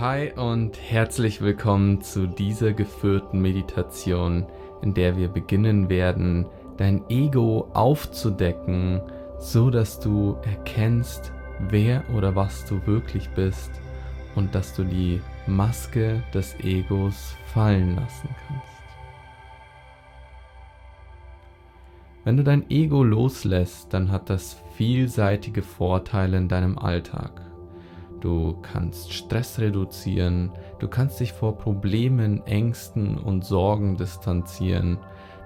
Hi und herzlich willkommen zu dieser geführten Meditation, in der wir beginnen werden, dein Ego aufzudecken, so dass du erkennst, wer oder was du wirklich bist und dass du die Maske des Egos fallen lassen kannst. Wenn du dein Ego loslässt, dann hat das vielseitige Vorteile in deinem Alltag. Du kannst Stress reduzieren, du kannst dich vor Problemen, Ängsten und Sorgen distanzieren,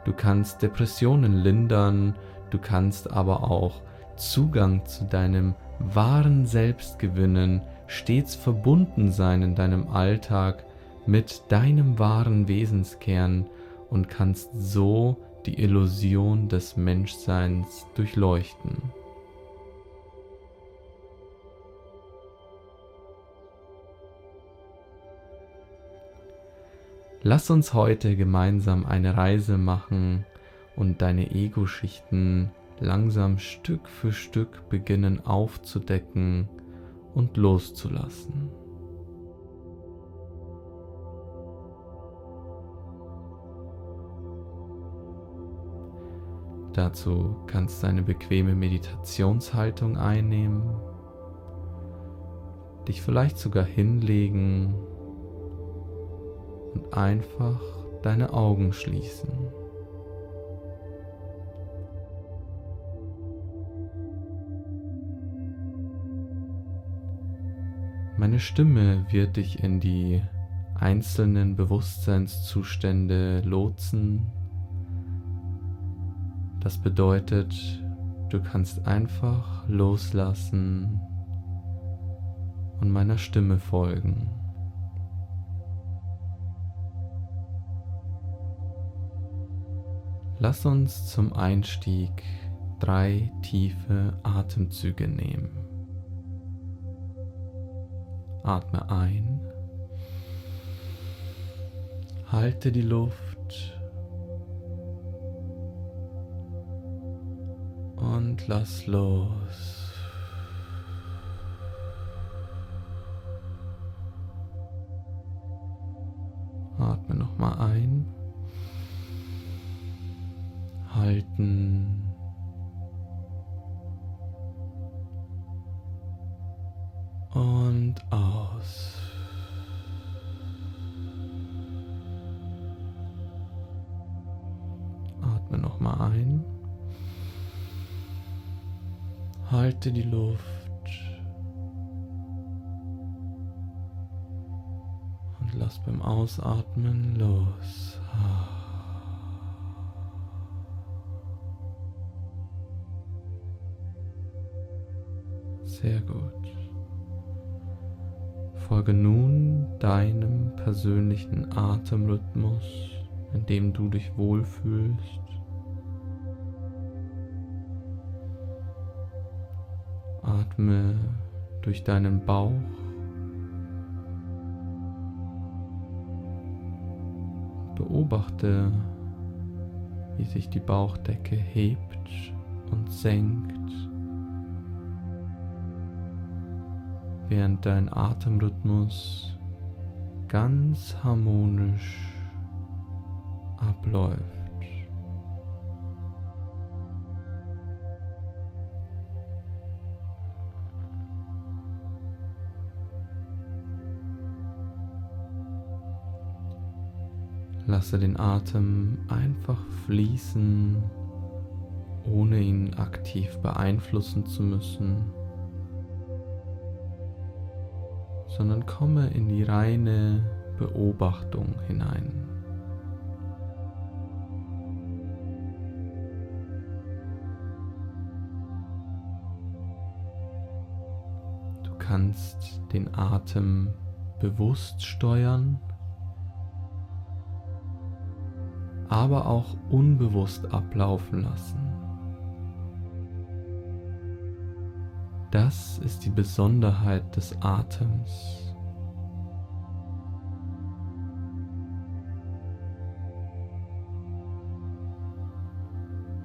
du kannst Depressionen lindern, du kannst aber auch Zugang zu deinem wahren Selbst gewinnen, stets verbunden sein in deinem Alltag mit deinem wahren Wesenskern und kannst so die Illusion des Menschseins durchleuchten. Lass uns heute gemeinsam eine Reise machen und deine Ego-Schichten langsam Stück für Stück beginnen aufzudecken und loszulassen. Dazu kannst du eine bequeme Meditationshaltung einnehmen, dich vielleicht sogar hinlegen und einfach deine Augen schließen. Meine Stimme wird dich in die einzelnen Bewusstseinszustände lotsen. Das bedeutet, du kannst einfach loslassen und meiner Stimme folgen. Lass uns zum Einstieg drei tiefe Atemzüge nehmen. Atme ein, halte die Luft und lass los. Atme nochmal ein Ausatmen los. Sehr gut. Folge nun deinem persönlichen Atemrhythmus, in dem du dich wohlfühlst. Atme durch deinen Bauch. Beobachte, wie sich die Bauchdecke hebt und senkt. während dein Atemrhythmus ganz harmonisch abläuft. Lasse den Atem einfach fließen, ohne ihn aktiv beeinflussen zu müssen. sondern komme in die reine Beobachtung hinein. Du kannst den Atem bewusst steuern, aber auch unbewusst ablaufen lassen. Das ist die Besonderheit des Atems.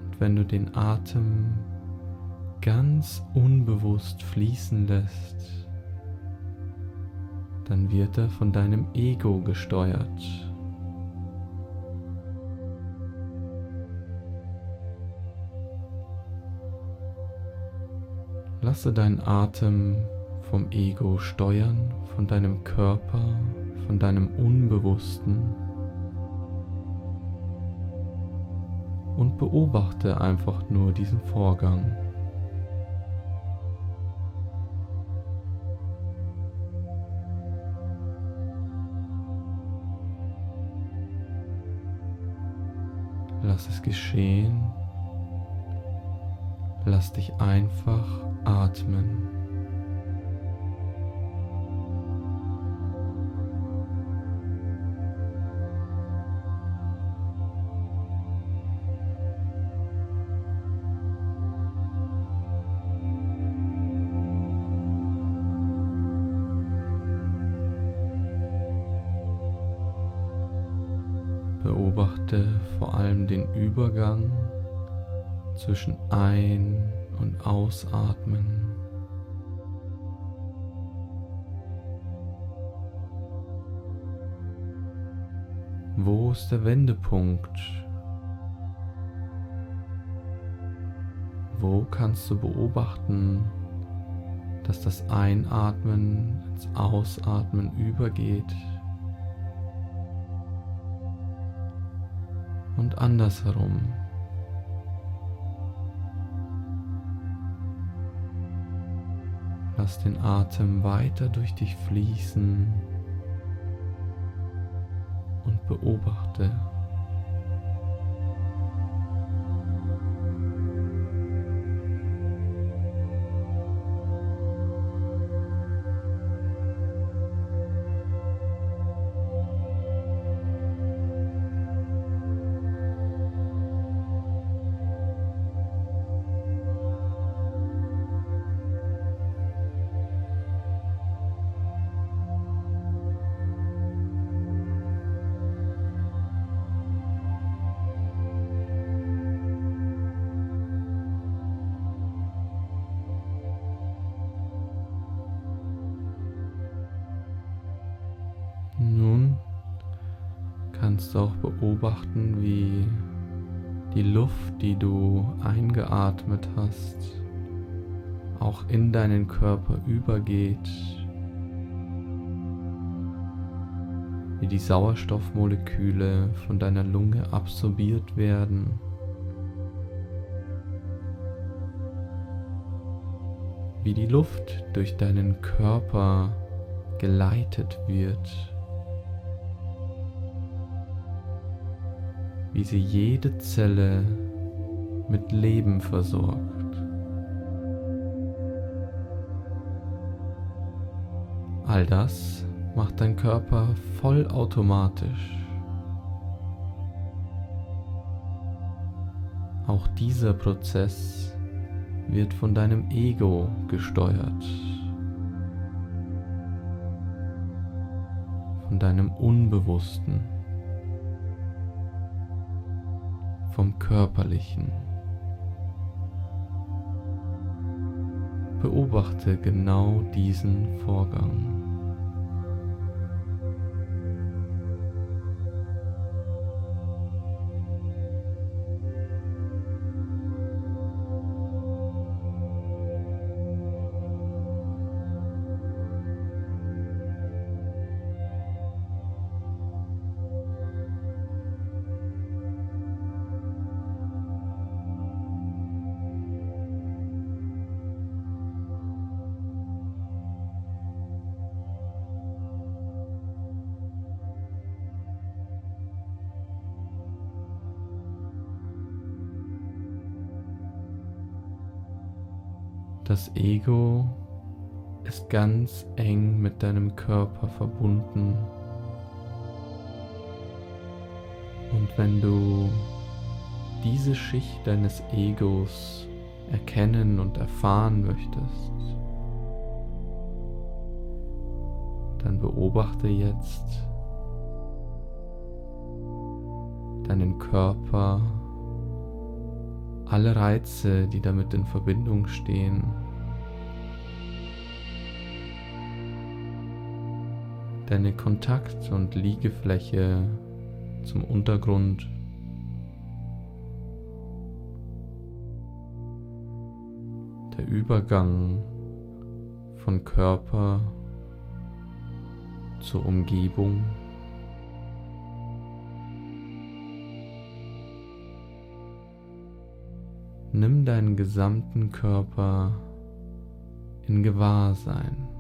Und wenn du den Atem ganz unbewusst fließen lässt, dann wird er von deinem Ego gesteuert. Lasse deinen Atem vom Ego steuern, von deinem Körper, von deinem Unbewussten und beobachte einfach nur diesen Vorgang. Lass es geschehen. Lass dich einfach atmen. Beobachte vor allem den Übergang zwischen Ein- und Ausatmen. Wo ist der Wendepunkt? Wo kannst du beobachten, dass das Einatmen ins Ausatmen übergeht? Und andersherum. Lass den Atem weiter durch dich fließen und beobachte. Kannst auch beobachten, wie die Luft, die du eingeatmet hast, auch in deinen Körper übergeht, wie die Sauerstoffmoleküle von deiner Lunge absorbiert werden. wie die Luft durch deinen Körper geleitet wird wie sie jede Zelle mit Leben versorgt. All das macht dein Körper vollautomatisch. Auch dieser Prozess wird von deinem Ego gesteuert, von deinem Unbewussten. Vom Körperlichen. Beobachte genau diesen Vorgang. Das Ego ist ganz eng mit deinem Körper verbunden. Und wenn du diese Schicht deines Egos erkennen und erfahren möchtest, dann beobachte jetzt deinen Körper alle Reize, die damit in Verbindung stehen. Deine Kontakt- und Liegefläche zum Untergrund. Der Übergang von Körper zur Umgebung. Nimm deinen gesamten Körper in Gewahrsein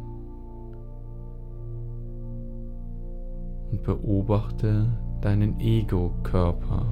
und beobachte deinen Ego-Körper.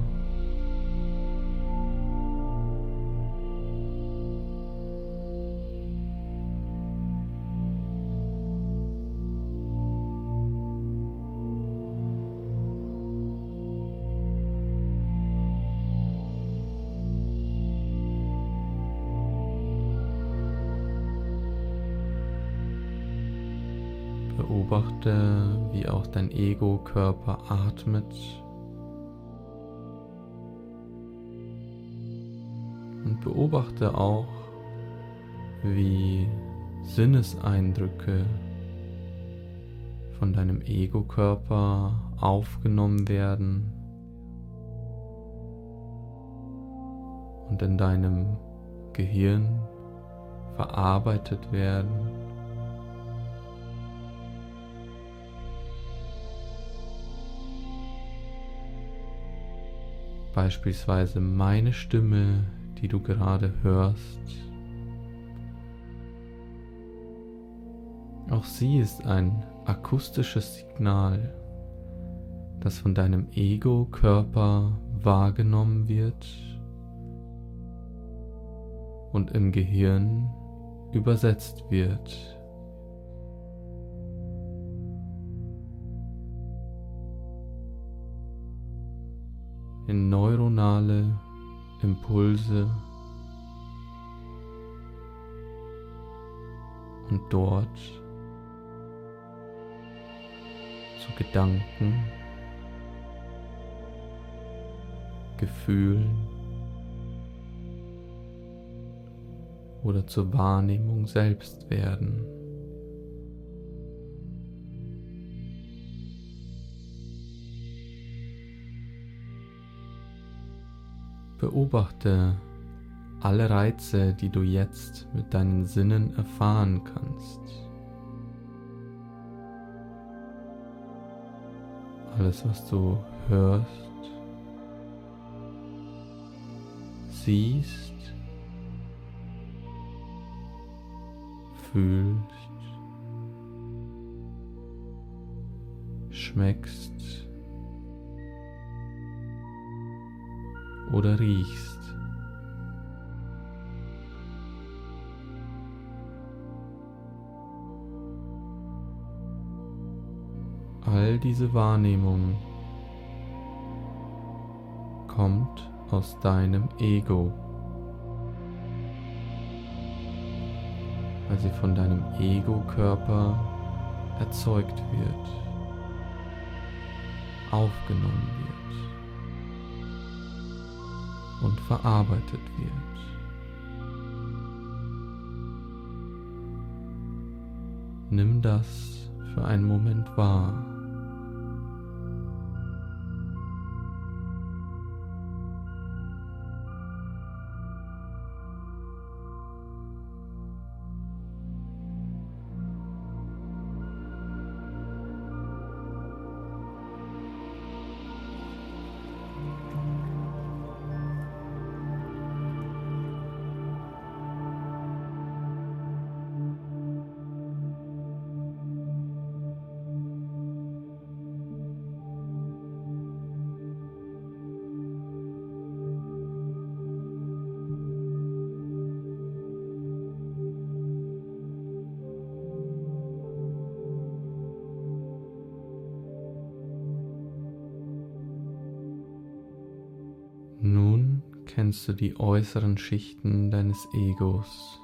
Beobachte, wie auch dein Ego-Körper atmet. Und beobachte auch, wie Sinneseindrücke von deinem Ego-Körper aufgenommen werden und in deinem Gehirn verarbeitet werden. Beispielsweise meine Stimme, die du gerade hörst. Auch sie ist ein akustisches Signal, das von deinem Ego-Körper wahrgenommen wird und im Gehirn übersetzt wird. In neuronale Impulse und dort zu Gedanken, Gefühlen oder zur Wahrnehmung selbst werden. Beobachte alle Reize, die du jetzt mit deinen Sinnen erfahren kannst. Alles, was du hörst, siehst, fühlst, schmeckst oder riechst. All diese Wahrnehmung kommt aus deinem Ego, weil sie von deinem Ego-Körper erzeugt wird, aufgenommen wird und verarbeitet wird. Nimm das für einen Moment wahr. Kennst du die äußeren Schichten deines Egos.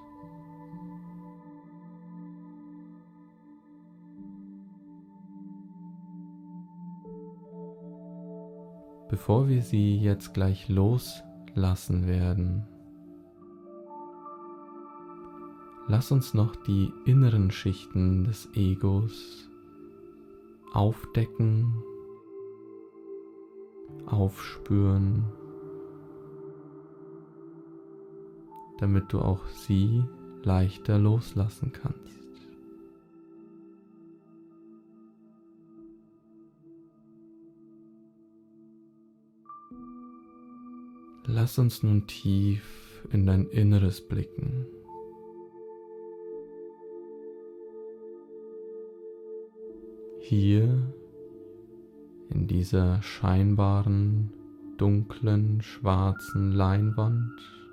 Bevor wir sie jetzt gleich loslassen werden, lass uns noch die inneren Schichten des Egos aufdecken, aufspüren, damit du auch sie leichter loslassen kannst. Lass uns nun tief in dein Inneres blicken. Hier in dieser scheinbaren, dunklen, schwarzen Leinwand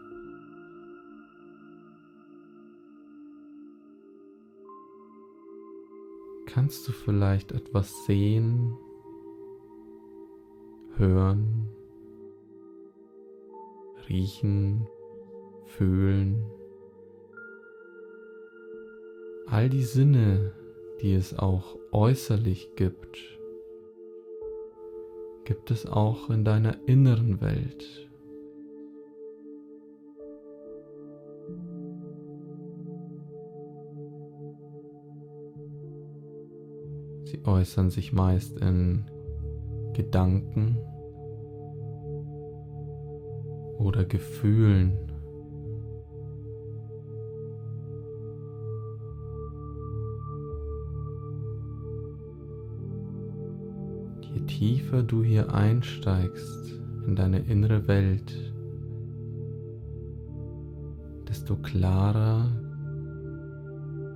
kannst du vielleicht etwas sehen, hören, riechen, fühlen. All die Sinne, die es auch äußerlich gibt, gibt es auch in deiner inneren Welt. Sie äußern sich meist in Gedanken oder Gefühlen. Je tiefer du hier einsteigst in deine innere Welt, desto klarer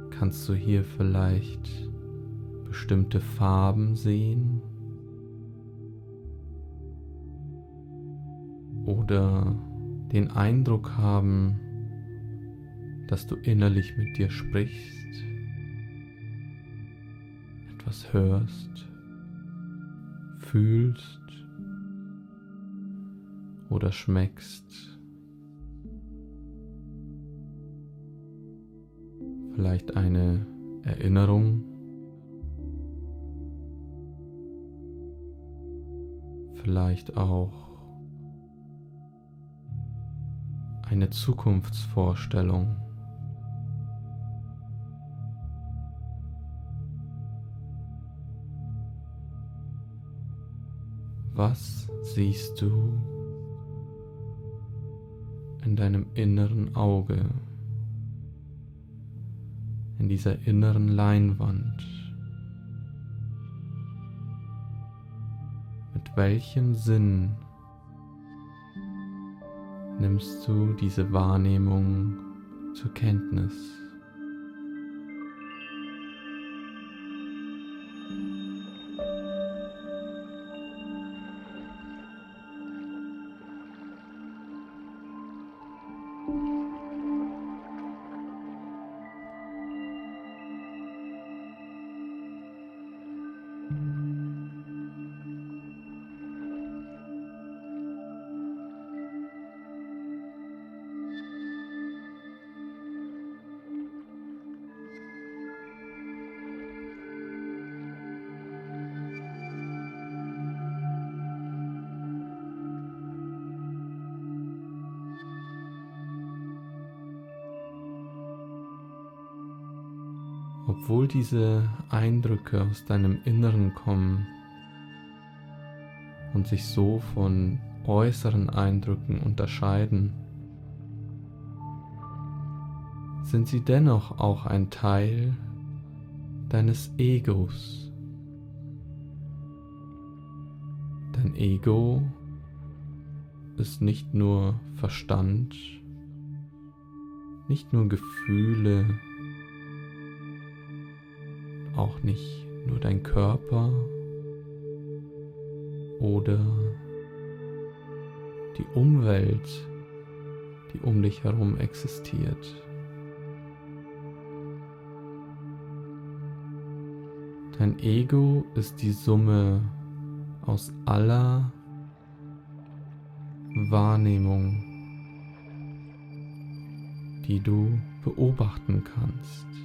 kannst du hier vielleicht bestimmte Farben sehen oder den Eindruck haben, dass du innerlich mit dir sprichst, etwas hörst, fühlst oder schmeckst. Vielleicht eine Erinnerung vielleicht auch eine Zukunftsvorstellung. Was siehst du in deinem inneren Auge, in dieser inneren Leinwand? Welchem Sinn nimmst du diese Wahrnehmung zur Kenntnis? Obwohl diese Eindrücke aus deinem Inneren kommen und sich so von äußeren Eindrücken unterscheiden, sind sie dennoch auch ein Teil deines Egos. Dein Ego ist nicht nur Verstand, nicht nur Gefühle, auch nicht nur dein Körper oder die Umwelt, die um dich herum existiert. Dein Ego ist die Summe aus aller Wahrnehmung, die du beobachten kannst.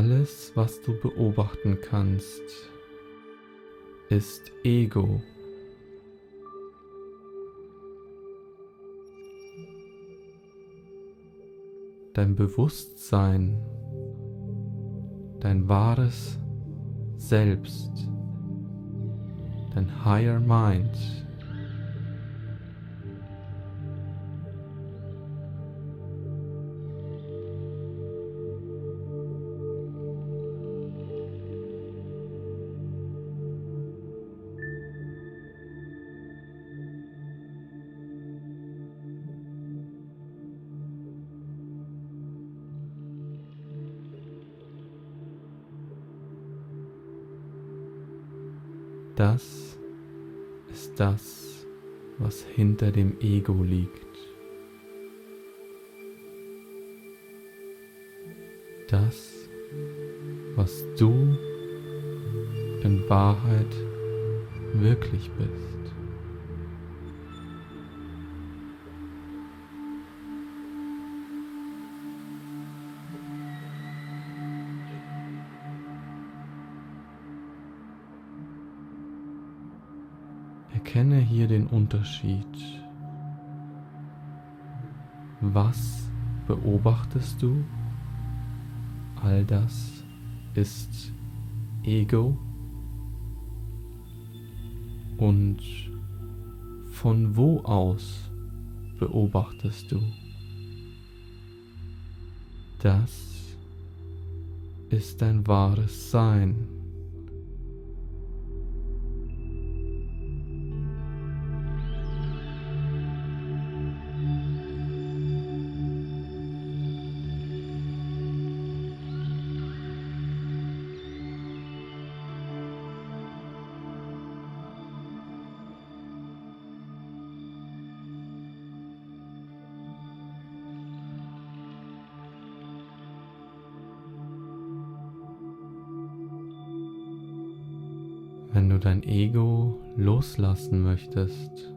Alles, was du beobachten kannst, ist Ego. dein Bewusstsein, dein wahres Selbst, dein Higher Mind Das ist das, was hinter dem Ego liegt. Das, was du in Wahrheit wirklich bist. Hier den Unterschied. Was beobachtest du? All das ist Ego. Und von wo aus beobachtest du? Das ist dein wahres Sein. Dein Ego loslassen möchtest,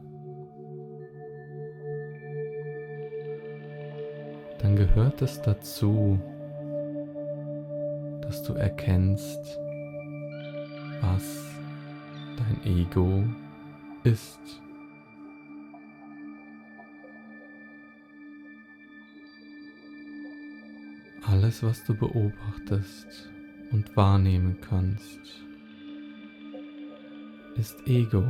dann gehört es dazu, dass du erkennst, was dein Ego ist. Alles, was du beobachtest und wahrnehmen kannst, ist Ego.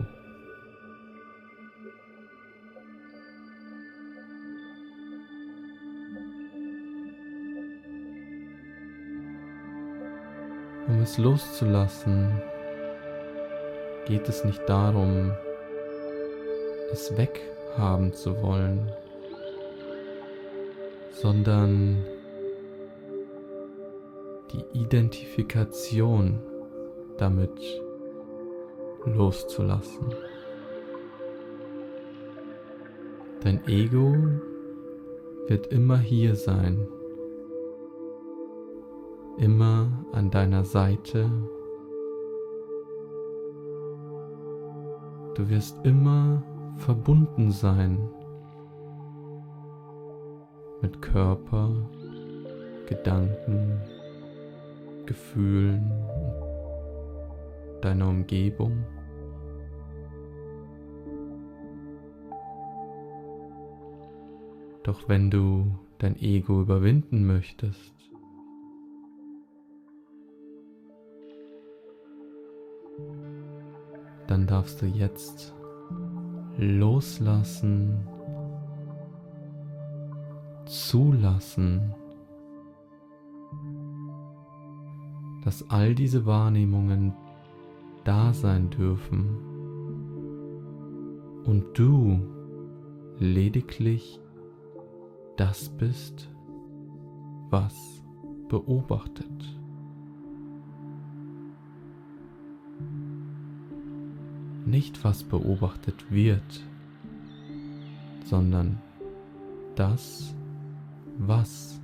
Um es loszulassen, geht es nicht darum, es weghaben zu wollen, sondern die Identifikation damit loszulassen. Dein Ego wird immer hier sein, immer an deiner Seite. Du wirst immer verbunden sein mit Körper, Gedanken, Gefühlen, deiner Umgebung. Doch wenn du dein Ego überwinden möchtest, dann darfst du jetzt loslassen, zulassen, dass all diese Wahrnehmungen da sein dürfen und du lediglich das bist, was beobachtet. Nicht was beobachtet wird, sondern das, was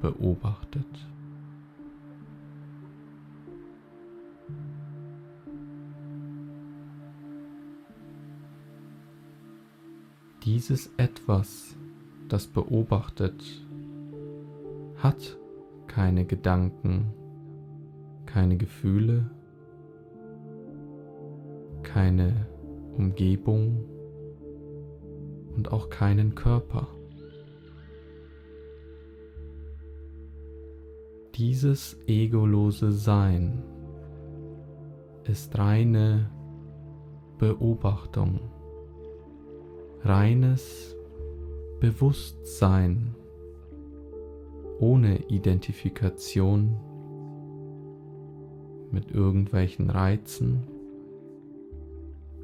beobachtet. Dieses etwas, das beobachtet, hat keine Gedanken, keine Gefühle, keine Umgebung und auch keinen Körper. Dieses egolose Sein ist reine Beobachtung, reines Bewusstsein ohne Identifikation mit irgendwelchen Reizen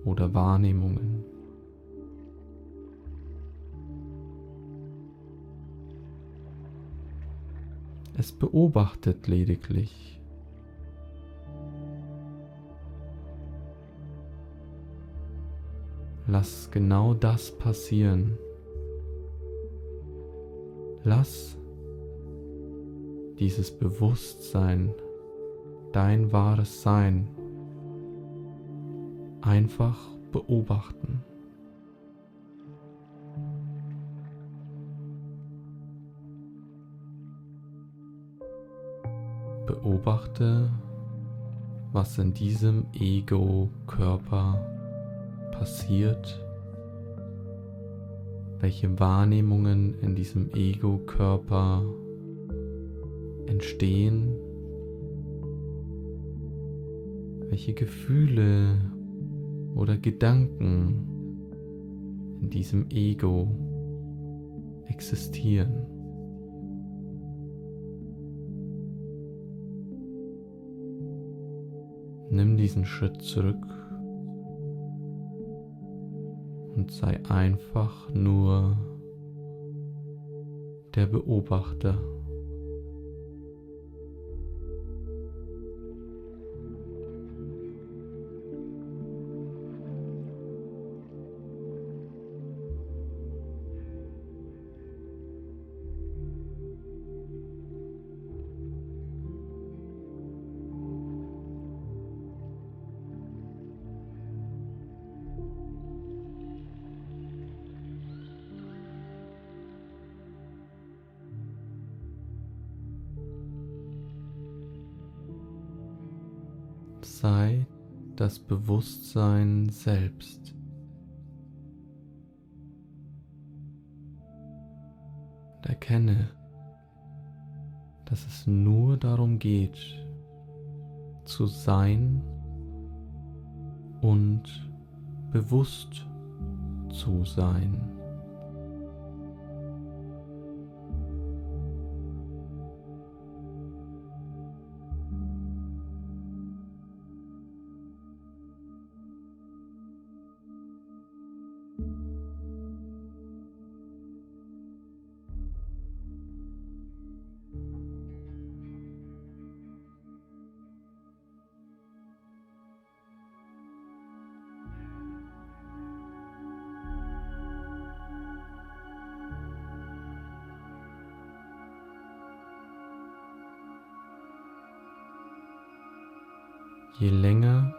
oder Wahrnehmungen. Es beobachtet lediglich. Lass genau das passieren. Lass dieses Bewusstsein, dein wahres Sein, einfach beobachten. Beobachte, was in diesem Ego-Körper passiert, welche Wahrnehmungen in diesem Ego-Körper entstehen, welche Gefühle oder Gedanken in diesem Ego existieren. Nimm diesen Schritt zurück und sei einfach nur der Beobachter. Sein und bewusst zu sein. Je länger,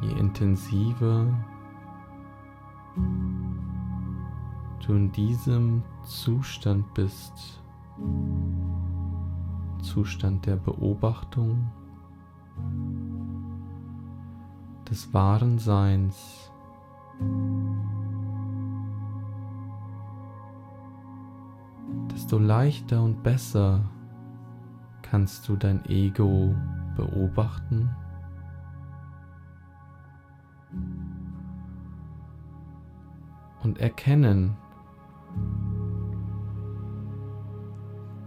je intensiver du in diesem Zustand bist, Zustand der Beobachtung, des wahren Seins, desto leichter und besser kannst du dein Ego beobachten. Und erkennen,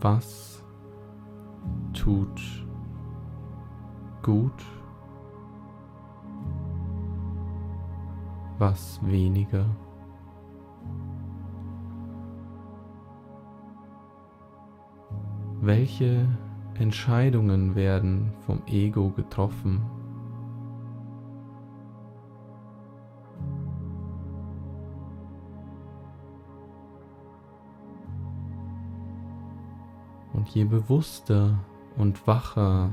was tut gut, was weniger. Welche Entscheidungen werden vom Ego getroffen. Und je bewusster und wacher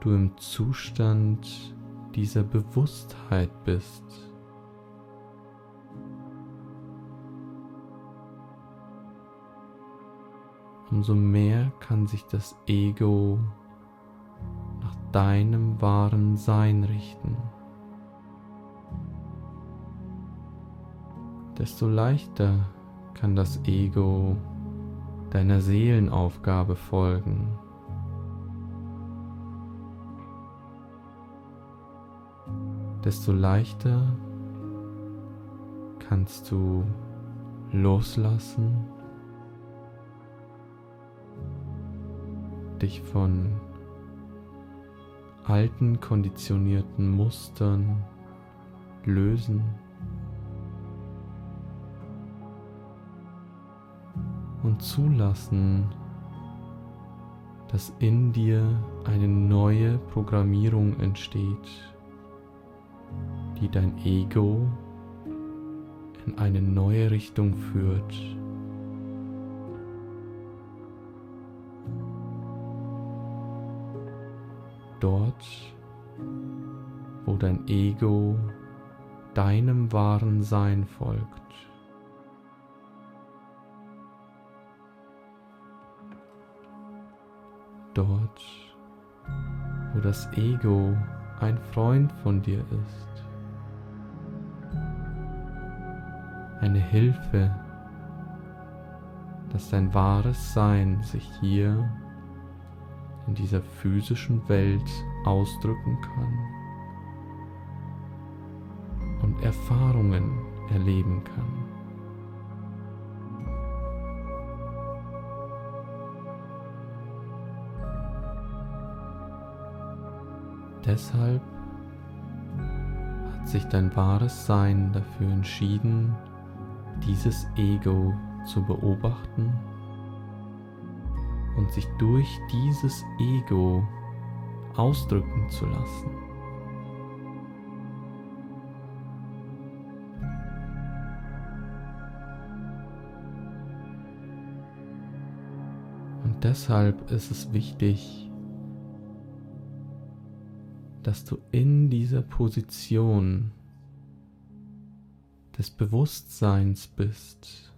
du im Zustand dieser Bewusstheit bist, umso mehr kann sich das Ego nach deinem wahren Sein richten. Desto leichter kann das Ego deiner Seelenaufgabe folgen. Desto leichter kannst du loslassen, dich von alten konditionierten Mustern lösen. Und zulassen, dass in dir eine neue Programmierung entsteht, die dein Ego in eine neue Richtung führt. Dort, wo dein Ego deinem wahren Sein folgt. Dort, wo das Ego ein Freund von dir ist. eine Hilfe, dass dein wahres Sein sich hier in dieser physischen Welt ausdrücken kann und Erfahrungen erleben kann. Deshalb hat sich dein wahres Sein dafür entschieden, dieses Ego zu beobachten und sich durch dieses Ego ausdrücken zu lassen. Und deshalb ist es wichtig, dass du in dieser Position des Bewusstseins bist,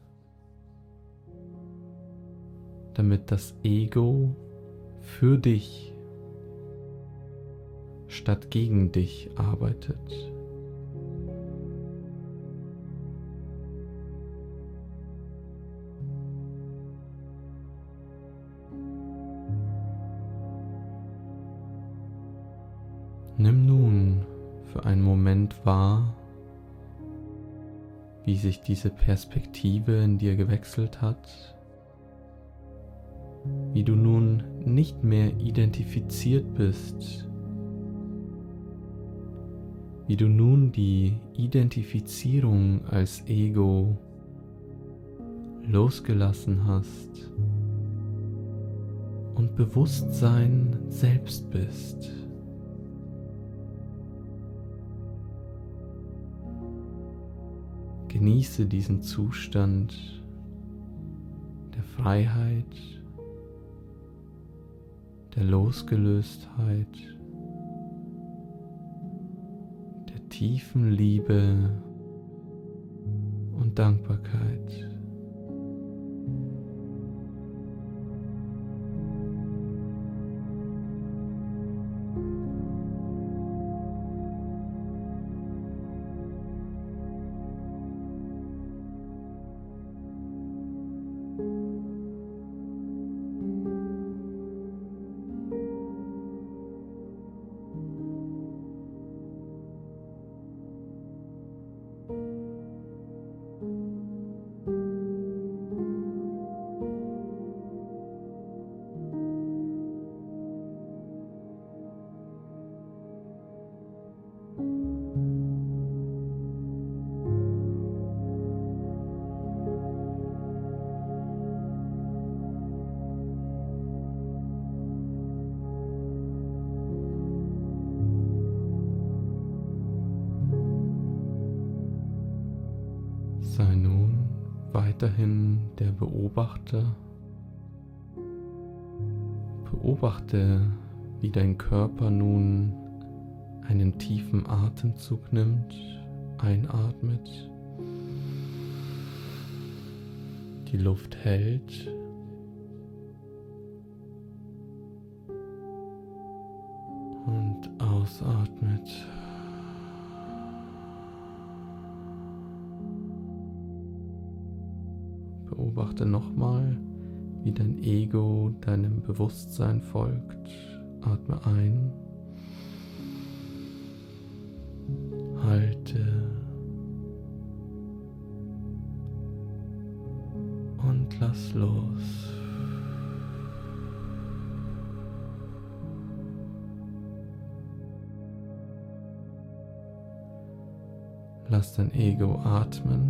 damit das Ego für dich statt gegen dich arbeitet. Nimm nun für einen Moment wahr, wie sich diese Perspektive in dir gewechselt hat, wie du nun nicht mehr identifiziert bist, wie du nun die Identifizierung als Ego losgelassen hast und Bewusstsein selbst bist. Genieße diesen Zustand der Freiheit, der Losgelöstheit, der tiefen Liebe und Dankbarkeit. Sei nun weiterhin der Beobachter. Beobachte, wie dein Körper nun einen tiefen Atemzug nimmt, einatmet, die Luft hält und ausatmet. Beobachte nochmal, wie dein Ego deinem Bewusstsein folgt. Atme ein. Halte. Und lass los. Lass dein Ego atmen.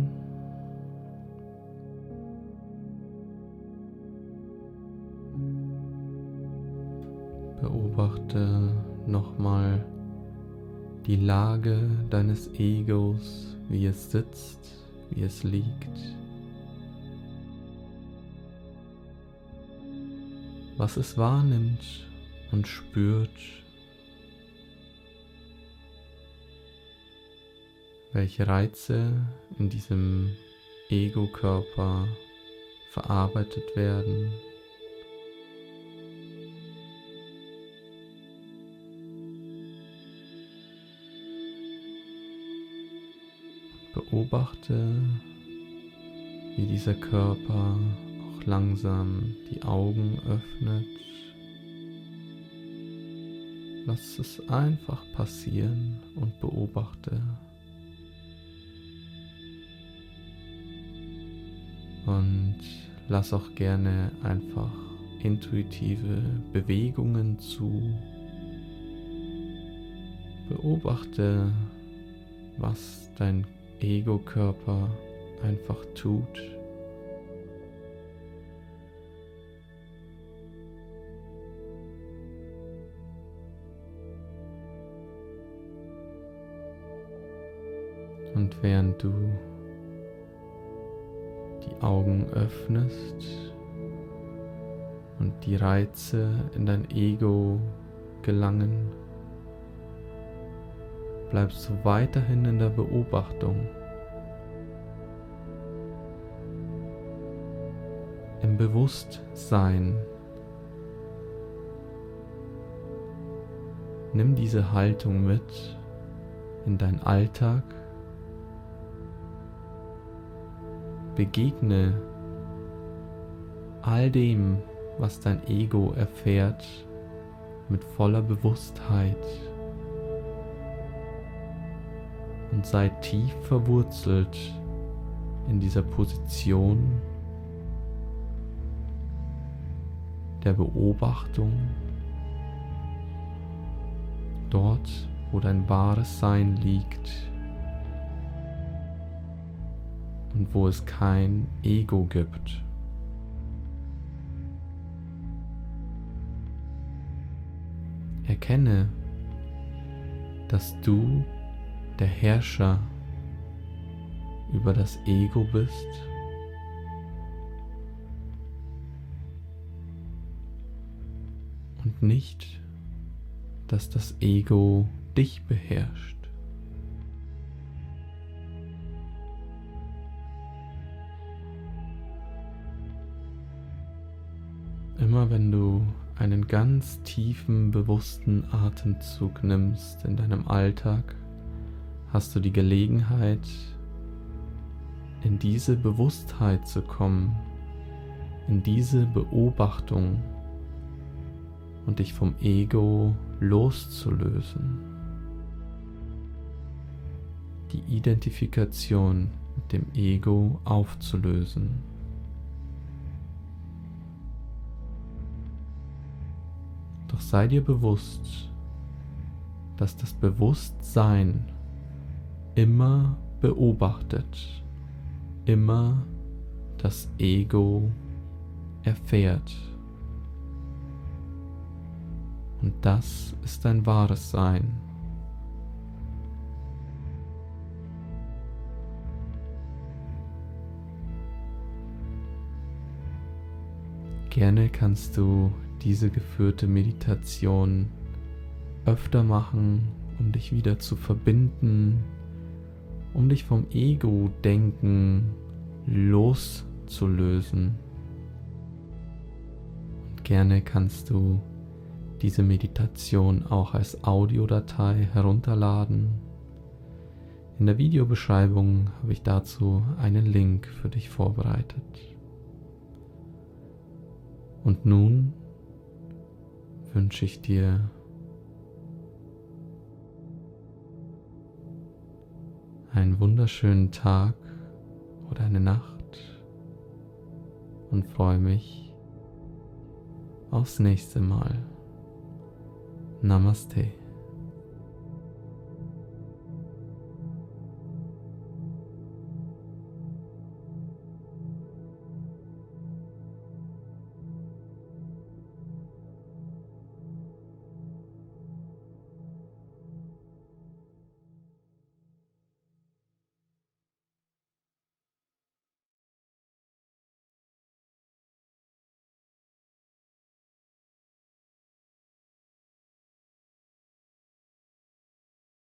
Nochmal die Lage deines Egos, wie es sitzt, wie es liegt. Was es wahrnimmt und spürt. welche Reize in diesem Ego-Körper verarbeitet werden. Beobachte, wie dieser Körper auch langsam die Augen öffnet. Lass es einfach passieren und beobachte. Und lass auch gerne einfach intuitive Bewegungen zu. Beobachte, was dein Ego-Körper einfach tut. Und während du die Augen öffnest und die Reize in dein Ego gelangen, bleibst du weiterhin in der Beobachtung, im Bewusstsein. Nimm diese Haltung mit in dein Alltag. Begegne all dem, was dein Ego erfährt, mit voller Bewusstheit und sei tief verwurzelt in dieser Position der Beobachtung, dort, wo dein wahres Sein liegt. und wo es kein Ego gibt. Erkenne, dass du der Herrscher über das Ego bist. Und nicht, dass das Ego dich beherrscht. Immer wenn du einen ganz tiefen, bewussten Atemzug nimmst in deinem Alltag, hast du die Gelegenheit, in diese Bewusstheit zu kommen, in diese Beobachtung und dich vom Ego loszulösen. Die Identifikation mit dem Ego aufzulösen. Doch sei dir bewusst, dass das Bewusstsein immer beobachtet, immer das Ego erfährt. Und das ist dein wahres Sein. Gerne kannst du diese geführte Meditation öfter machen, um dich wieder zu verbinden, um dich vom Ego-Denken loszulösen. Und gerne kannst du diese Meditation auch als Audiodatei herunterladen. In der Videobeschreibung habe ich dazu einen Link für dich vorbereitet. Und nun wünsche ich dir einen wunderschönen Tag oder eine Nacht und freue mich aufs nächste Mal. Namaste.